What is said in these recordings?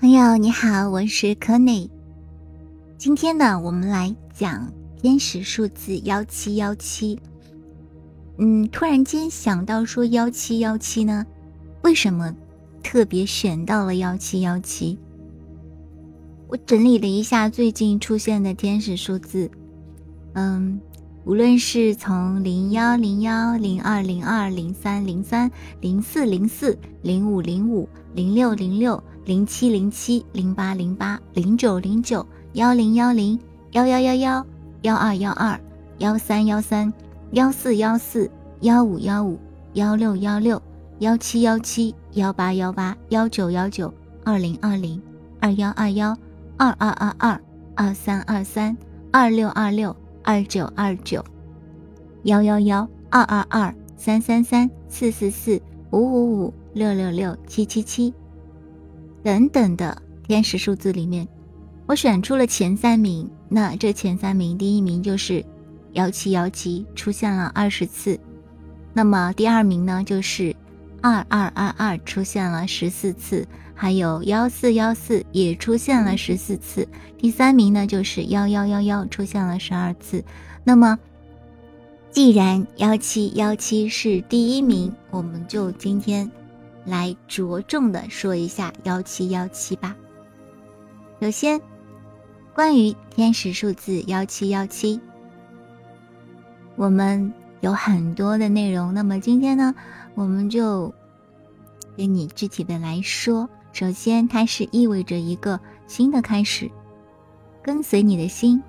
朋友你好，我是可内。今天呢，我们来讲天使数字幺七幺七。嗯，突然间想到说幺七幺七呢，为什么特别选到了幺七幺七？我整理了一下最近出现的天使数字，嗯。无论是从零幺零幺、零二零二、零三零三、零四零四、零五零五、零六零六、零七零七、零八零八、零九零九、幺零幺零、幺幺幺幺、幺二幺二、幺三幺三、幺四幺四、幺五幺五、幺六幺六、幺七幺七、幺八幺八、幺九幺九、二零二零、二幺二幺、二二二二、二三二三、二六二六。二九二九，幺幺幺二二二三三三四四四五五五六六六七七七，等等的天使数字里面，我选出了前三名。那这前三名，第一名就是幺七幺七，出现了二十次。那么第二名呢，就是二二二二，出现了十四次。还有幺四幺四也出现了十四次，第三名呢就是幺幺幺幺出现了十二次。那么，既然幺七幺七是第一名，我们就今天来着重的说一下幺七幺七吧。首先，关于天使数字幺七幺七，我们有很多的内容。那么今天呢，我们就给你具体的来说。首先，它是意味着一个新的开始，跟随你的心，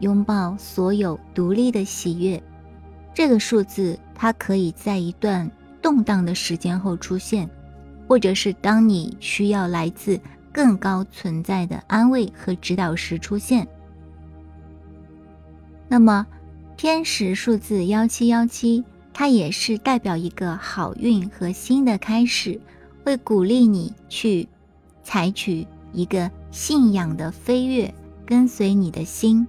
拥抱所有独立的喜悦。这个数字，它可以在一段动荡的时间后出现，或者是当你需要来自更高存在的安慰和指导时出现。那么，天使数字幺七幺七，它也是代表一个好运和新的开始。会鼓励你去采取一个信仰的飞跃，跟随你的心。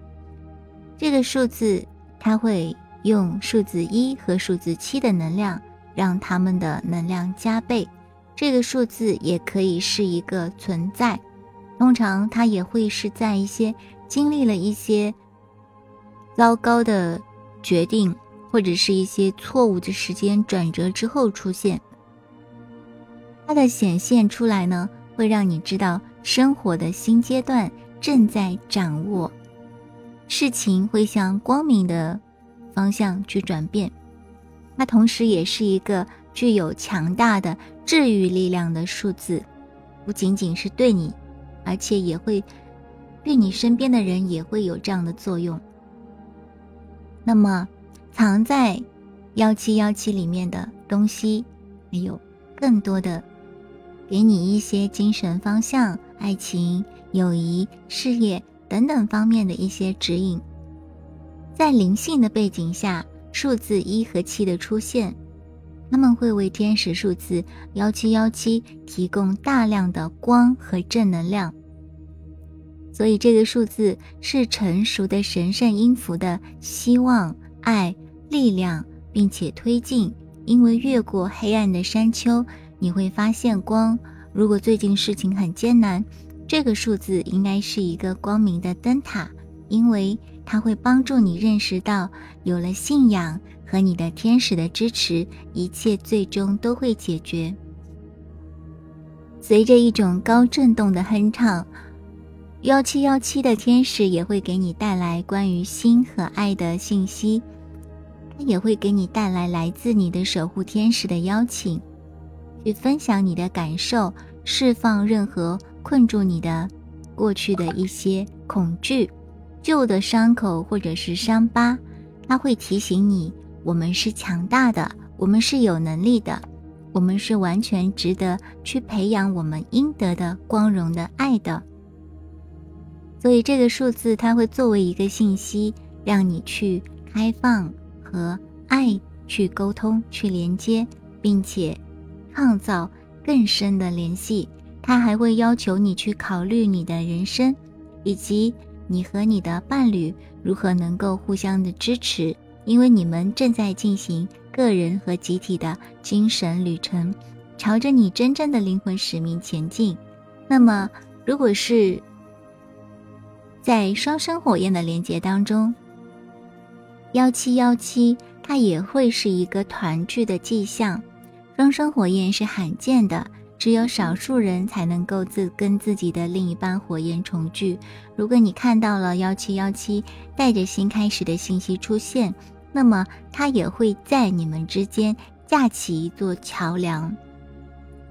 这个数字，它会用数字一和数字七的能量，让他们的能量加倍。这个数字也可以是一个存在，通常它也会是在一些经历了一些糟糕的决定，或者是一些错误的时间转折之后出现。它的显现出来呢，会让你知道生活的新阶段正在掌握，事情会向光明的方向去转变。它同时也是一个具有强大的治愈力量的数字，不仅仅是对你，而且也会对你身边的人也会有这样的作用。那么，藏在幺七幺七里面的东西，还有更多的。给你一些精神方向、爱情、友谊、事业等等方面的一些指引。在灵性的背景下，数字一和七的出现，他们会为天使数字幺七幺七提供大量的光和正能量。所以，这个数字是成熟的神圣音符的希望、爱、力量，并且推进。因为越过黑暗的山丘。你会发现光。如果最近事情很艰难，这个数字应该是一个光明的灯塔，因为它会帮助你认识到，有了信仰和你的天使的支持，一切最终都会解决。随着一种高震动的哼唱，幺七幺七的天使也会给你带来关于心和爱的信息，它也会给你带来来自你的守护天使的邀请。去分享你的感受，释放任何困住你的过去的一些恐惧、旧的伤口或者是伤疤。它会提醒你，我们是强大的，我们是有能力的，我们是完全值得去培养我们应得的光荣的爱的。所以这个数字它会作为一个信息，让你去开放和爱去沟通、去连接，并且。创造更深的联系，它还会要求你去考虑你的人生，以及你和你的伴侣如何能够互相的支持，因为你们正在进行个人和集体的精神旅程，朝着你真正的灵魂使命前进。那么，如果是在双生火焰的连接当中，幺七幺七，它也会是一个团聚的迹象。双生火焰是罕见的，只有少数人才能够自跟自己的另一半火焰重聚。如果你看到了幺七幺七带着新开始的信息出现，那么它也会在你们之间架起一座桥梁。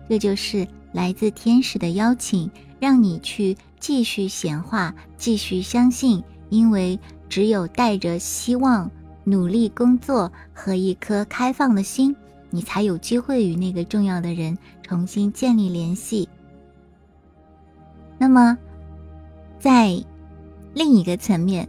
这就是来自天使的邀请，让你去继续显化，继续相信，因为只有带着希望、努力工作和一颗开放的心。你才有机会与那个重要的人重新建立联系。那么，在另一个层面，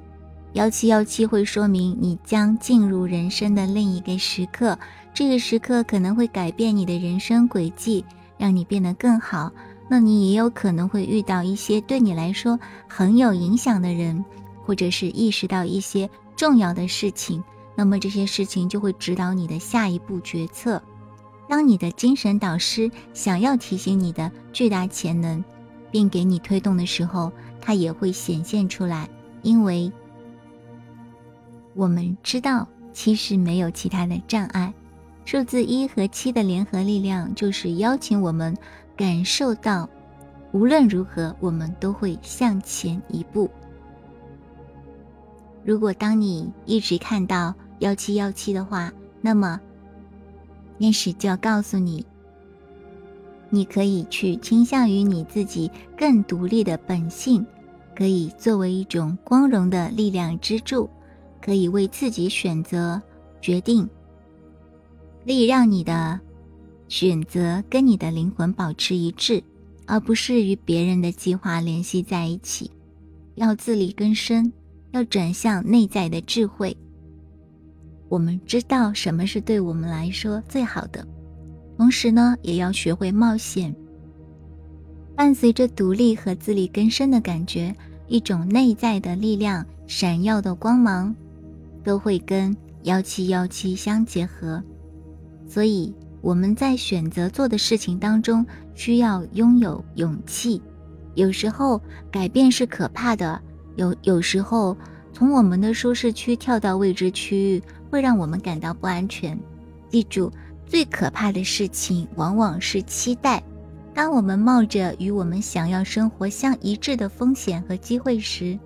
幺七幺七会说明你将进入人生的另一个时刻，这个时刻可能会改变你的人生轨迹，让你变得更好。那你也有可能会遇到一些对你来说很有影响的人，或者是意识到一些重要的事情。那么这些事情就会指导你的下一步决策。当你的精神导师想要提醒你的巨大潜能，并给你推动的时候，它也会显现出来。因为我们知道，其实没有其他的障碍。数字一和七的联合力量，就是邀请我们感受到，无论如何，我们都会向前一步。如果当你一直看到。幺七幺七的话，那么天使就要告诉你，你可以去倾向于你自己更独立的本性，可以作为一种光荣的力量支柱，可以为自己选择决定，可以让你的选择跟你的灵魂保持一致，而不是与别人的计划联系在一起。要自力更生，要转向内在的智慧。我们知道什么是对我们来说最好的，同时呢，也要学会冒险。伴随着独立和自力更生的感觉，一种内在的力量、闪耀的光芒，都会跟幺七幺七相结合。所以我们在选择做的事情当中，需要拥有勇气。有时候改变是可怕的，有有时候从我们的舒适区跳到未知区域。会让我们感到不安全。记住，最可怕的事情往往是期待。当我们冒着与我们想要生活相一致的风险和机会时，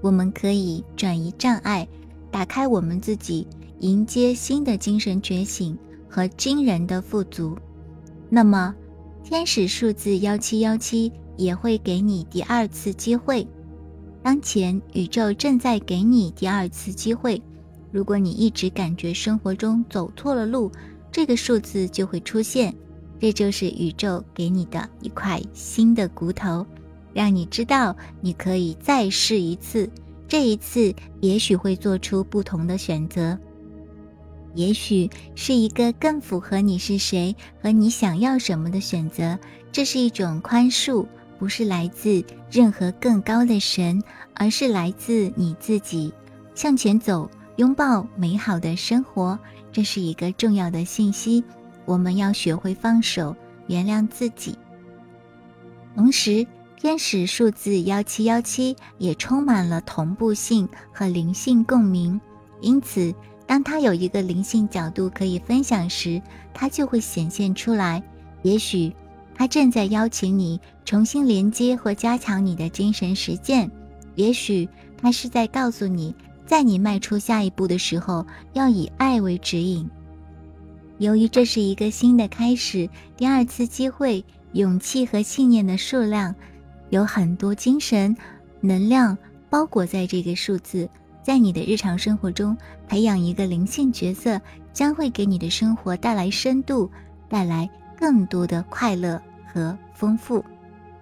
我们可以转移障碍，打开我们自己，迎接新的精神觉醒和惊人的富足。那么，天使数字幺七幺七也会给你第二次机会。当前，宇宙正在给你第二次机会。如果你一直感觉生活中走错了路，这个数字就会出现，这就是宇宙给你的一块新的骨头，让你知道你可以再试一次。这一次也许会做出不同的选择，也许是一个更符合你是谁和你想要什么的选择。这是一种宽恕，不是来自任何更高的神，而是来自你自己。向前走。拥抱美好的生活，这是一个重要的信息。我们要学会放手，原谅自己。同时，天使数字幺七幺七也充满了同步性和灵性共鸣。因此，当它有一个灵性角度可以分享时，它就会显现出来。也许，它正在邀请你重新连接或加强你的精神实践；也许，它是在告诉你。在你迈出下一步的时候，要以爱为指引。由于这是一个新的开始，第二次机会，勇气和信念的数量有很多精神能量包裹在这个数字。在你的日常生活中，培养一个灵性角色，将会给你的生活带来深度，带来更多的快乐和丰富。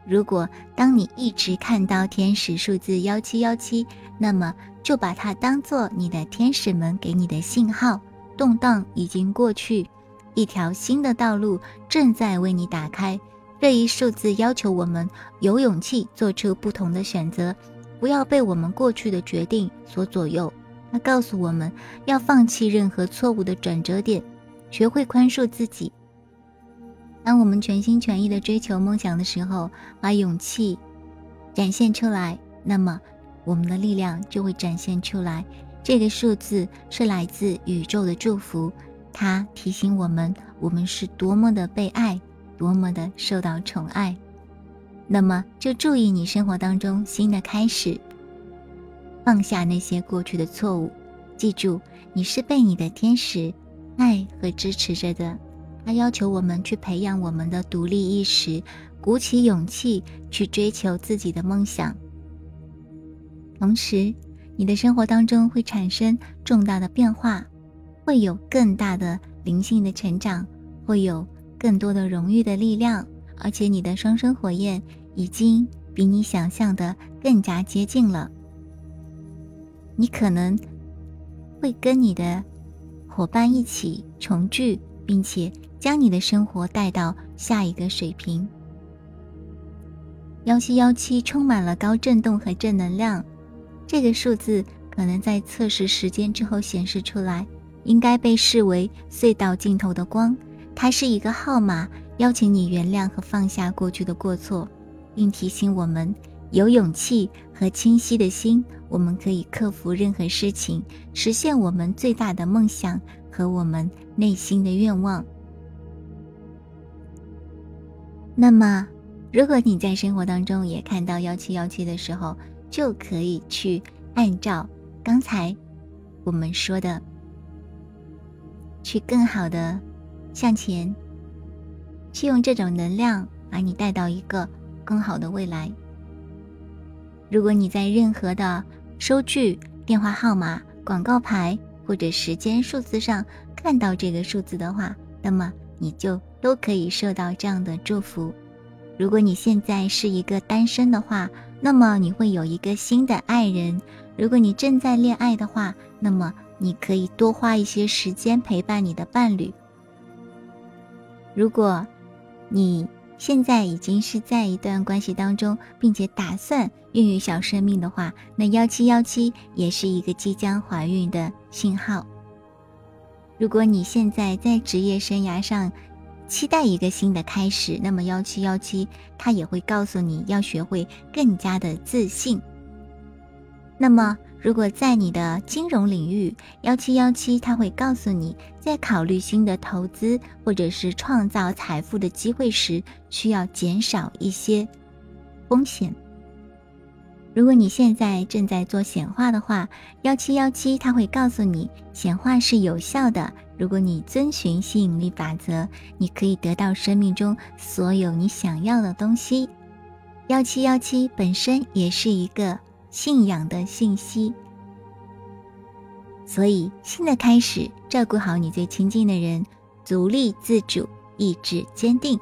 如果当你一直看到天使数字幺七幺七，那么就把它当做你的天使们给你的信号。动荡已经过去，一条新的道路正在为你打开。这一数字要求我们有勇气做出不同的选择，不要被我们过去的决定所左右。它告诉我们要放弃任何错误的转折点，学会宽恕自己。当我们全心全意的追求梦想的时候，把勇气展现出来，那么我们的力量就会展现出来。这个数字是来自宇宙的祝福，它提醒我们，我们是多么的被爱，多么的受到宠爱。那么，就注意你生活当中新的开始，放下那些过去的错误。记住，你是被你的天使爱和支持着的。他要求我们去培养我们的独立意识，鼓起勇气去追求自己的梦想。同时，你的生活当中会产生重大的变化，会有更大的灵性的成长，会有更多的荣誉的力量，而且你的双生火焰。已经比你想象的更加接近了。你可能会跟你的伙伴一起重聚，并且将你的生活带到下一个水平。幺七幺七充满了高振动和正能量，这个数字可能在测试时间之后显示出来，应该被视为隧道尽头的光。它是一个号码，邀请你原谅和放下过去的过错。并提醒我们，有勇气和清晰的心，我们可以克服任何事情，实现我们最大的梦想和我们内心的愿望。那么，如果你在生活当中也看到幺七幺七的时候，就可以去按照刚才我们说的，去更好的向前，去用这种能量把你带到一个。更好的未来。如果你在任何的收据、电话号码、广告牌或者时间数字上看到这个数字的话，那么你就都可以受到这样的祝福。如果你现在是一个单身的话，那么你会有一个新的爱人；如果你正在恋爱的话，那么你可以多花一些时间陪伴你的伴侣。如果你，现在已经是在一段关系当中，并且打算孕育小生命的话，那幺七幺七也是一个即将怀孕的信号。如果你现在在职业生涯上期待一个新的开始，那么幺七幺七它也会告诉你要学会更加的自信。那么。如果在你的金融领域，幺七幺七，它会告诉你，在考虑新的投资或者是创造财富的机会时，需要减少一些风险。如果你现在正在做显化的话，幺七幺七，他会告诉你，显化是有效的。如果你遵循吸引力法则，你可以得到生命中所有你想要的东西。幺七幺七本身也是一个。信仰的信息，所以新的开始，照顾好你最亲近的人，独立自主，意志坚定，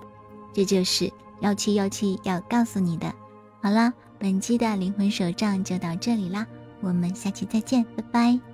这就是幺七幺七要告诉你的。好啦，本期的灵魂手账就到这里啦，我们下期再见，拜拜。